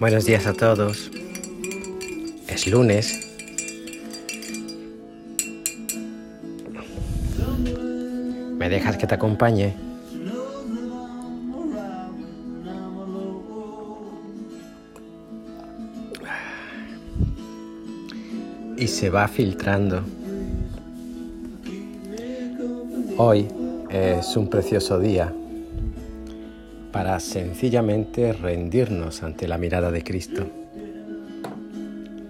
Buenos días a todos. Es lunes. ¿Me dejas que te acompañe? Y se va filtrando. Hoy es un precioso día para sencillamente rendirnos ante la mirada de Cristo.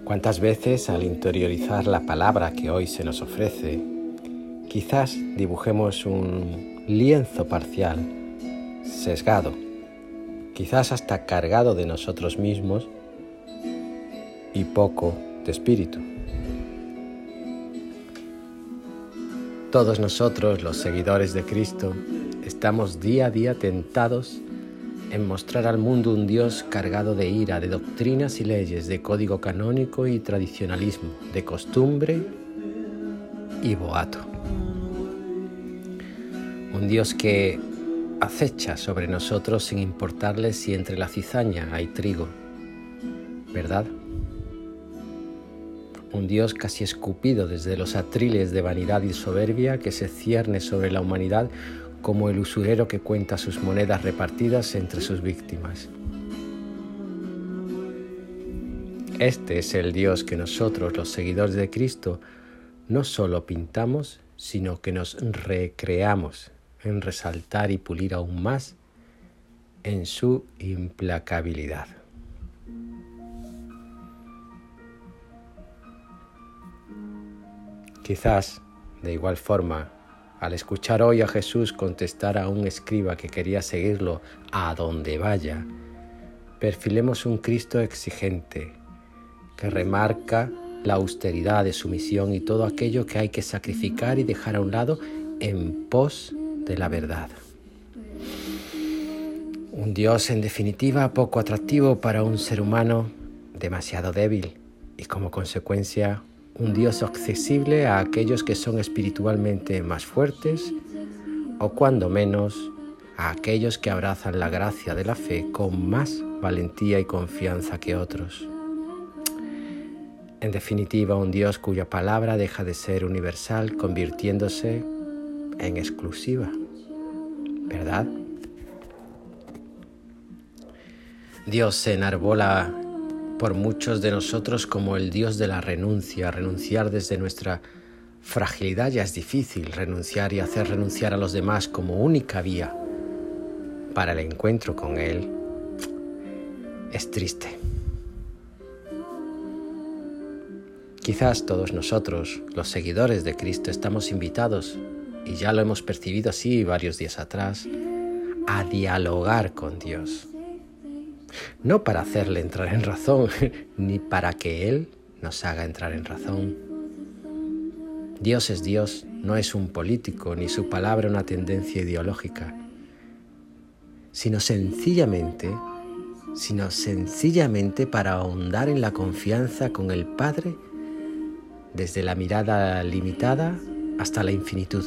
¿Cuántas veces al interiorizar la palabra que hoy se nos ofrece, quizás dibujemos un lienzo parcial, sesgado, quizás hasta cargado de nosotros mismos y poco de espíritu? Todos nosotros, los seguidores de Cristo, estamos día a día tentados en mostrar al mundo un Dios cargado de ira, de doctrinas y leyes, de código canónico y tradicionalismo, de costumbre y boato. Un Dios que acecha sobre nosotros sin importarle si entre la cizaña hay trigo, ¿verdad? Un Dios casi escupido desde los atriles de vanidad y soberbia que se cierne sobre la humanidad como el usurero que cuenta sus monedas repartidas entre sus víctimas. Este es el Dios que nosotros, los seguidores de Cristo, no solo pintamos, sino que nos recreamos en resaltar y pulir aún más en su implacabilidad. Quizás, de igual forma, al escuchar hoy a Jesús contestar a un escriba que quería seguirlo a donde vaya, perfilemos un Cristo exigente que remarca la austeridad de su misión y todo aquello que hay que sacrificar y dejar a un lado en pos de la verdad. Un Dios en definitiva poco atractivo para un ser humano demasiado débil y como consecuencia un Dios accesible a aquellos que son espiritualmente más fuertes o cuando menos a aquellos que abrazan la gracia de la fe con más valentía y confianza que otros. En definitiva, un Dios cuya palabra deja de ser universal convirtiéndose en exclusiva. ¿Verdad? Dios se enarbola por muchos de nosotros como el Dios de la renuncia. Renunciar desde nuestra fragilidad ya es difícil. Renunciar y hacer renunciar a los demás como única vía para el encuentro con Él es triste. Quizás todos nosotros, los seguidores de Cristo, estamos invitados, y ya lo hemos percibido así varios días atrás, a dialogar con Dios no para hacerle entrar en razón, ni para que Él nos haga entrar en razón. Dios es Dios, no es un político, ni su palabra una tendencia ideológica, sino sencillamente, sino sencillamente para ahondar en la confianza con el Padre desde la mirada limitada hasta la infinitud,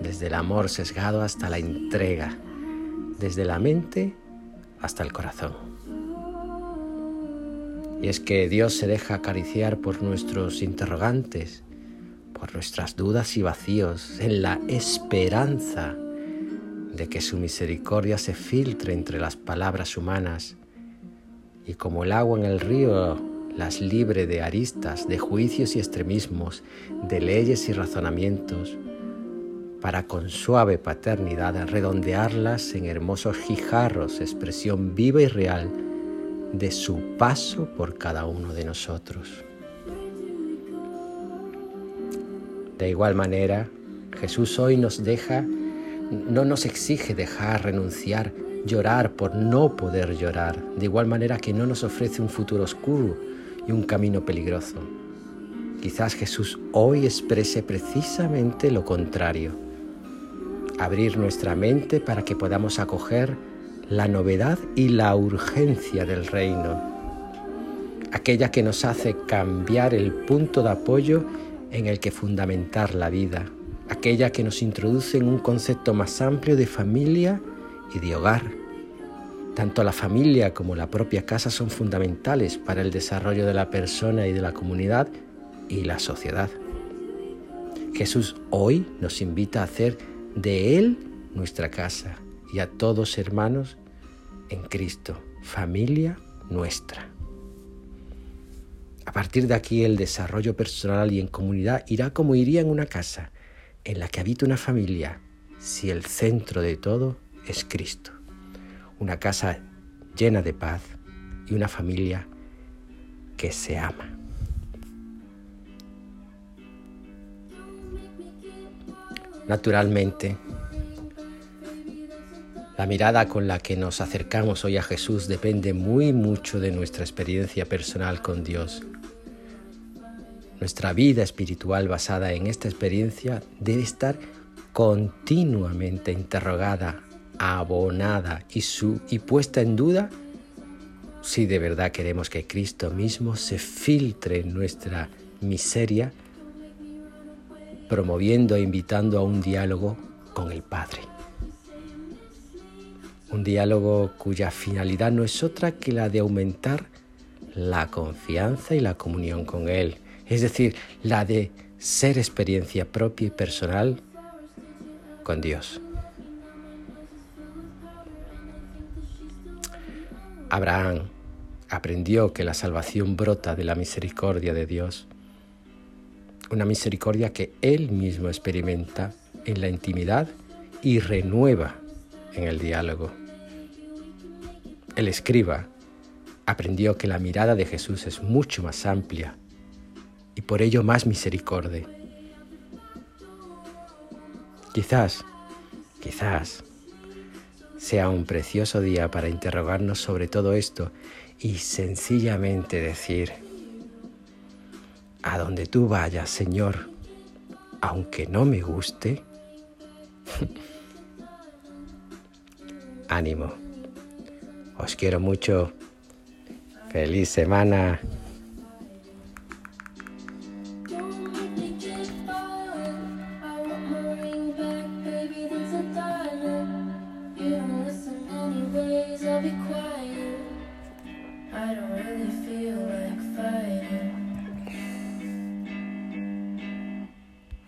desde el amor sesgado hasta la entrega, desde la mente hasta el corazón. Y es que Dios se deja acariciar por nuestros interrogantes, por nuestras dudas y vacíos, en la esperanza de que su misericordia se filtre entre las palabras humanas y como el agua en el río las libre de aristas, de juicios y extremismos, de leyes y razonamientos, para con suave paternidad redondearlas en hermosos guijarros, expresión viva y real de su paso por cada uno de nosotros. De igual manera, Jesús hoy nos deja, no nos exige dejar, renunciar, llorar por no poder llorar, de igual manera que no nos ofrece un futuro oscuro y un camino peligroso. Quizás Jesús hoy exprese precisamente lo contrario abrir nuestra mente para que podamos acoger la novedad y la urgencia del reino, aquella que nos hace cambiar el punto de apoyo en el que fundamentar la vida, aquella que nos introduce en un concepto más amplio de familia y de hogar, Tanto la familia como la propia casa son fundamentales para el desarrollo de la persona y de la comunidad y la sociedad. Jesús hoy nos invita a hacer de Él nuestra casa y a todos hermanos en Cristo, familia nuestra. A partir de aquí el desarrollo personal y en comunidad irá como iría en una casa en la que habita una familia si el centro de todo es Cristo. Una casa llena de paz y una familia que se ama. Naturalmente, la mirada con la que nos acercamos hoy a Jesús depende muy mucho de nuestra experiencia personal con Dios. Nuestra vida espiritual basada en esta experiencia debe estar continuamente interrogada, abonada y, su, y puesta en duda si de verdad queremos que Cristo mismo se filtre en nuestra miseria promoviendo e invitando a un diálogo con el Padre. Un diálogo cuya finalidad no es otra que la de aumentar la confianza y la comunión con Él, es decir, la de ser experiencia propia y personal con Dios. Abraham aprendió que la salvación brota de la misericordia de Dios una misericordia que Él mismo experimenta en la intimidad y renueva en el diálogo. El escriba aprendió que la mirada de Jesús es mucho más amplia y por ello más misericordia. Quizás, quizás sea un precioso día para interrogarnos sobre todo esto y sencillamente decir, a donde tú vayas, Señor, aunque no me guste, ánimo. Os quiero mucho. Feliz semana.